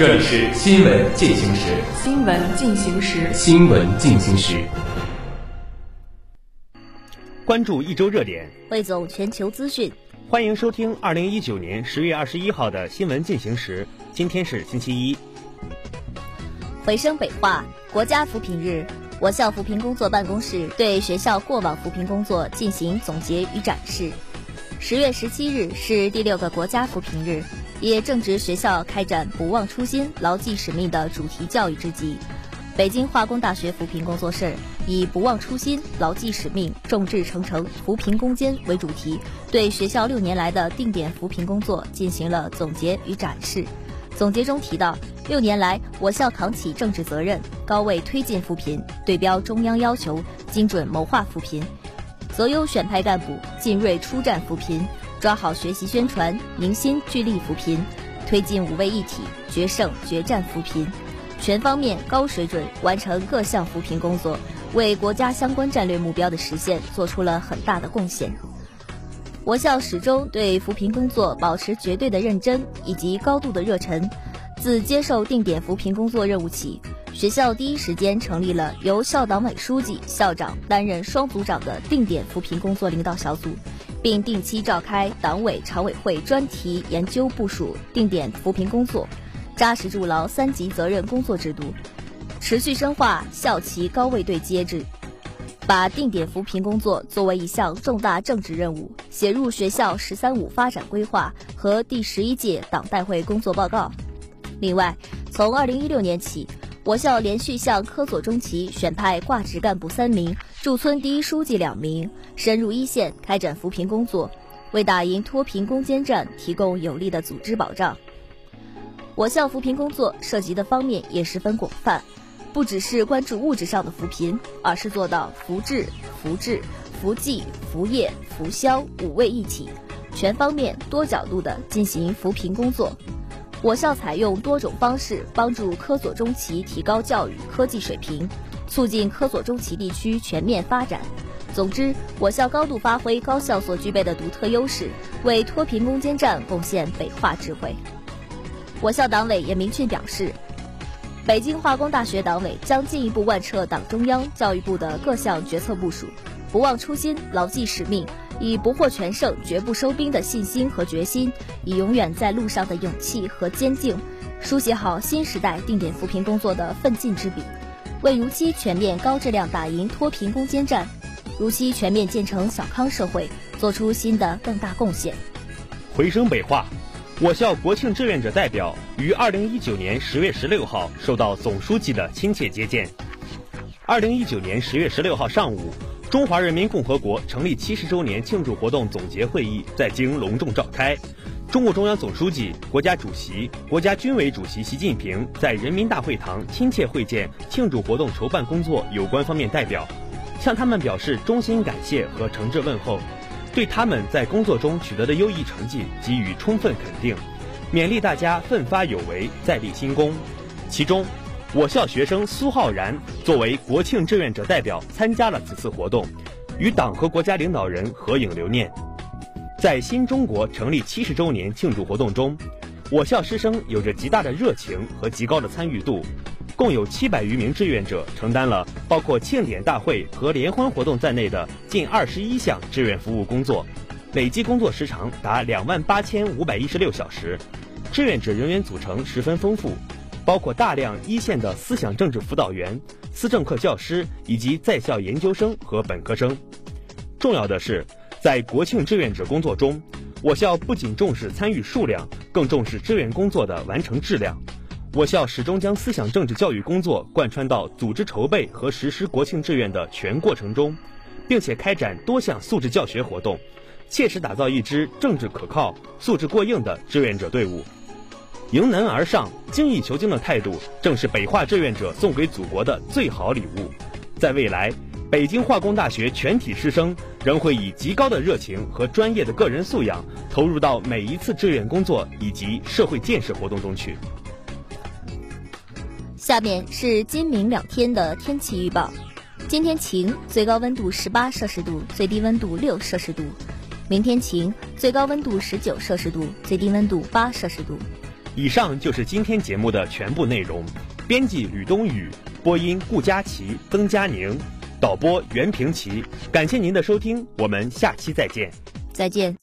这里是新闻进行时。新闻进行时。新闻进行时。关注一周热点，汇总全球资讯。欢迎收听二零一九年十月二十一号的新闻进行时。今天是星期一。回声北化，国家扶贫日，我校扶贫工作办公室对学校过往扶贫工作进行总结与展示。十月十七日是第六个国家扶贫日，也正值学校开展“不忘初心、牢记使命”的主题教育之际。北京化工大学扶贫工作室以“不忘初心、牢记使命、众志成城扶贫攻坚”为主题，对学校六年来的定点扶贫工作进行了总结与展示。总结中提到，六年来，我校扛起政治责任，高位推进扶贫，对标中央要求，精准谋划扶贫，择优选派干部，进锐出战扶贫，抓好学习宣传，凝心聚力扶贫，推进五位一体，决胜决战扶贫。全方面、高水准完成各项扶贫工作，为国家相关战略目标的实现做出了很大的贡献。我校始终对扶贫工作保持绝对的认真以及高度的热忱。自接受定点扶贫工作任务起，学校第一时间成立了由校党委书记、校长担任双组长的定点扶贫工作领导小组，并定期召开党委常委会专题研究部署定点扶贫工作。扎实筑牢三级责任工作制度，持续深化校旗高位对接制，把定点扶贫工作作为一项重大政治任务，写入学校“十三五”发展规划和第十一届党代会工作报告。另外，从二零一六年起，我校连续向科左中旗选派挂职干部三名、驻村第一书记两名，深入一线开展扶贫工作，为打赢脱贫攻坚战提供有力的组织保障。我校扶贫工作涉及的方面也十分广泛，不只是关注物质上的扶贫，而是做到扶志、扶志、扶济、扶业、扶销五位一体，全方面、多角度的进行扶贫工作。我校采用多种方式帮助科左中旗提高教育科技水平，促进科左中旗地区全面发展。总之，我校高度发挥高校所具备的独特优势，为脱贫攻坚战贡献北化智慧。我校党委也明确表示，北京化工大学党委将进一步贯彻党中央、教育部的各项决策部署，不忘初心、牢记使命，以不获全胜绝不收兵的信心和决心，以永远在路上的勇气和坚定，书写好新时代定点扶贫工作的奋进之笔，为如期全面高质量打赢脱贫攻坚战，如期全面建成小康社会，做出新的更大贡献。回声北化。我校国庆志愿者代表于二零一九年十月十六号受到总书记的亲切接见。二零一九年十月十六号上午，中华人民共和国成立七十周年庆祝活动总结会议在京隆重召开。中共中央总书记、国家主席、国家军委主席习近平在人民大会堂亲切会见庆祝活动筹办工作有关方面代表，向他们表示衷心感谢和诚挚问候。对他们在工作中取得的优异成绩给予充分肯定，勉励大家奋发有为，再立新功。其中，我校学生苏浩然作为国庆志愿者代表参加了此次活动，与党和国家领导人合影留念。在新中国成立七十周年庆祝活动中，我校师生有着极大的热情和极高的参与度。共有七百余名志愿者承担了包括庆典大会和联欢活动在内的近二十一项志愿服务工作，累计工作时长达两万八千五百一十六小时。志愿者人员组成十分丰富，包括大量一线的思想政治辅导员、思政课教师以及在校研究生和本科生。重要的是，在国庆志愿者工作中，我校不仅重视参与数量，更重视志愿工作的完成质量。我校始终将思想政治教育工作贯穿到组织筹备和实施国庆志愿的全过程中，并且开展多项素质教学活动，切实打造一支政治可靠、素质过硬的志愿者队伍。迎难而上、精益求精的态度，正是北化志愿者送给祖国的最好礼物。在未来，北京化工大学全体师生仍会以极高的热情和专业的个人素养，投入到每一次志愿工作以及社会建设活动中去。下面是今明两天的天气预报：今天晴，最高温度十八摄氏度，最低温度六摄氏度；明天晴，最高温度十九摄氏度，最低温度八摄氏度。以上就是今天节目的全部内容。编辑吕冬雨，播音顾佳琪、曾佳宁。导播袁平奇，感谢您的收听，我们下期再见。再见。